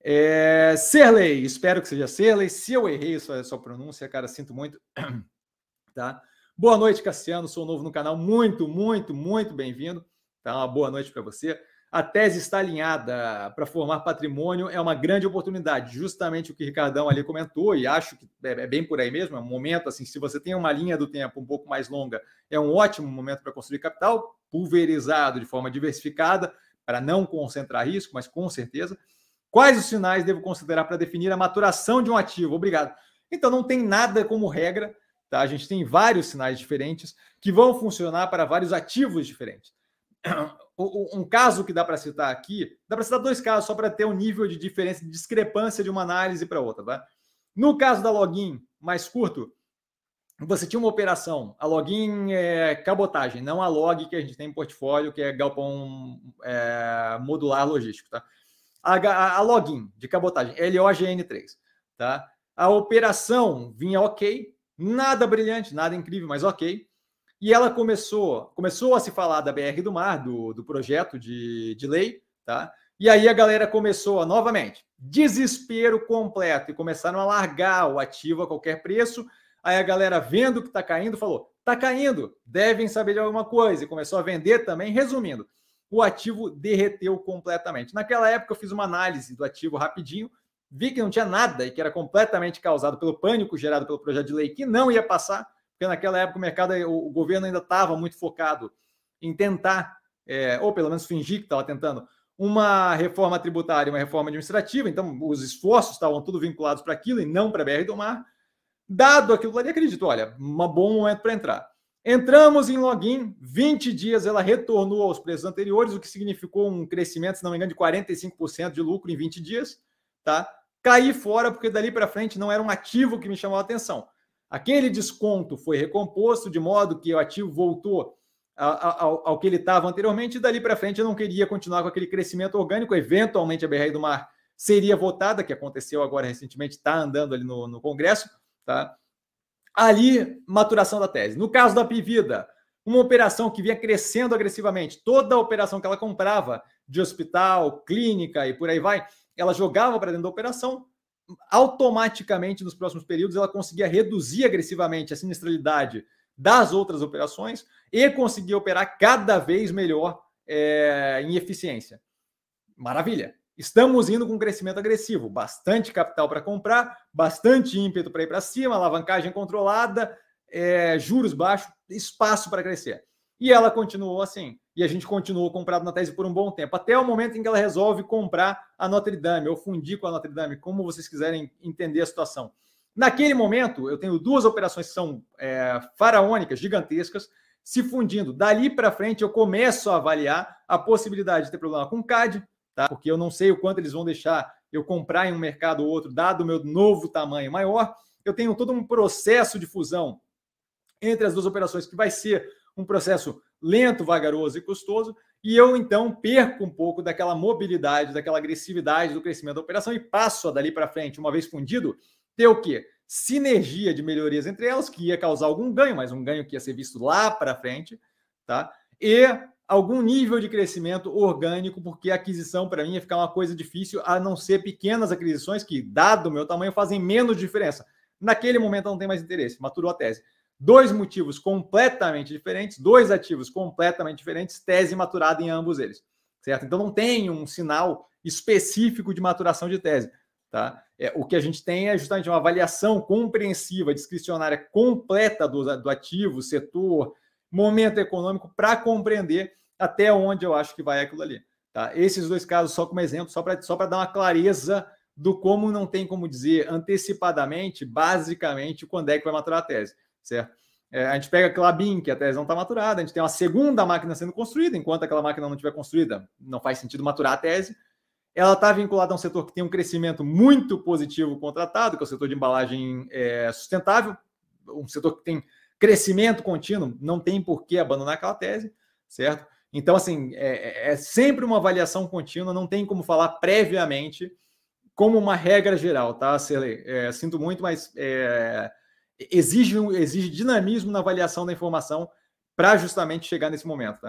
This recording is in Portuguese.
É, Serley, espero que seja Serley. Se eu errei sua, sua pronúncia, cara, sinto muito. tá? Boa noite, Cassiano. Sou novo no canal. Muito, muito, muito bem-vindo. Tá? Uma boa noite para você. A tese está alinhada para formar patrimônio é uma grande oportunidade, justamente o que o Ricardão ali comentou, e acho que é, é bem por aí mesmo. É um momento assim, se você tem uma linha do tempo um pouco mais longa, é um ótimo momento para construir capital, pulverizado de forma diversificada, para não concentrar risco, mas com certeza. Quais os sinais devo considerar para definir a maturação de um ativo? Obrigado. Então, não tem nada como regra, tá? A gente tem vários sinais diferentes que vão funcionar para vários ativos diferentes. Um caso que dá para citar aqui, dá para citar dois casos só para ter um nível de diferença, de discrepância de uma análise para outra, tá? No caso da login, mais curto, você tinha uma operação, a login é cabotagem, não a log que a gente tem em portfólio, que é galpão é, modular logístico, tá? A, a, login de cabotagem, LOGN3, tá? A operação vinha ok, nada brilhante, nada incrível, mas ok. E ela começou, começou a se falar da BR do Mar, do, do projeto de, de lei, tá? E aí a galera começou a, novamente, desespero completo, e começaram a largar o ativo a qualquer preço. Aí a galera, vendo que está caindo, falou: está caindo, devem saber de alguma coisa, e começou a vender também. Resumindo, o ativo derreteu completamente. Naquela época, eu fiz uma análise do ativo rapidinho, vi que não tinha nada e que era completamente causado pelo pânico gerado pelo projeto de lei que não ia passar, porque naquela época o mercado, o governo ainda estava muito focado em tentar, é, ou pelo menos fingir que estava tentando, uma reforma tributária, uma reforma administrativa, então os esforços estavam tudo vinculados para aquilo e não para a BR do Mar. Dado aquilo ali, acredito, olha, um bom momento para entrar. Entramos em login, 20 dias ela retornou aos preços anteriores, o que significou um crescimento, se não me engano, de 45% de lucro em 20 dias, tá? Caí fora porque dali para frente não era um ativo que me chamou a atenção. Aquele desconto foi recomposto de modo que o ativo voltou ao, ao que ele estava anteriormente, e dali para frente eu não queria continuar com aquele crescimento orgânico. Eventualmente a BR do Mar seria votada, que aconteceu agora recentemente, está andando ali no, no Congresso, tá? Ali maturação da tese. No caso da Pivida, uma operação que vinha crescendo agressivamente, toda a operação que ela comprava de hospital, clínica e por aí vai, ela jogava para dentro da operação, automaticamente nos próximos períodos ela conseguia reduzir agressivamente a sinistralidade das outras operações e conseguia operar cada vez melhor é, em eficiência. Maravilha. Estamos indo com um crescimento agressivo, bastante capital para comprar, bastante ímpeto para ir para cima, alavancagem controlada, é, juros baixos, espaço para crescer. E ela continuou assim. E a gente continuou comprado na tese por um bom tempo, até o momento em que ela resolve comprar a Notre Dame, ou fundir com a Notre Dame, como vocês quiserem entender a situação. Naquele momento, eu tenho duas operações que são é, faraônicas, gigantescas, se fundindo. Dali para frente, eu começo a avaliar a possibilidade de ter problema com CAD, tá? Porque eu não sei o quanto eles vão deixar eu comprar em um mercado ou outro, dado o meu novo tamanho maior. Eu tenho todo um processo de fusão entre as duas operações que vai ser um processo lento, vagaroso e custoso, e eu então perco um pouco daquela mobilidade, daquela agressividade do crescimento da operação e passo a dali para frente, uma vez fundido, ter o quê? Sinergia de melhorias entre elas, que ia causar algum ganho, mas um ganho que ia ser visto lá para frente, tá? E algum nível de crescimento orgânico, porque aquisição para mim ia ficar uma coisa difícil, a não ser pequenas aquisições que, dado o meu tamanho, fazem menos diferença. Naquele momento não tem mais interesse, maturou a tese. Dois motivos completamente diferentes, dois ativos completamente diferentes, tese maturada em ambos eles, certo? Então não tem um sinal específico de maturação de tese, tá? É, o que a gente tem é justamente uma avaliação compreensiva, discricionária completa do, do ativo, setor, momento econômico para compreender até onde eu acho que vai aquilo ali. Tá? Esses dois casos, só como exemplo, só para só dar uma clareza do como não tem como dizer antecipadamente, basicamente, quando é que vai maturar a tese, certo? É, a gente pega a Clabin, que a tese não está maturada, a gente tem uma segunda máquina sendo construída, enquanto aquela máquina não estiver construída, não faz sentido maturar a tese. Ela está vinculada a um setor que tem um crescimento muito positivo contratado, que é o setor de embalagem é, sustentável, um setor que tem crescimento contínuo, não tem por que abandonar aquela tese, certo? Então, assim, é, é, sempre uma avaliação contínua, não tem como falar previamente como uma regra geral, tá, Cele? É, sinto muito, mas é, exige, exige dinamismo na avaliação da informação para justamente chegar nesse momento, tá?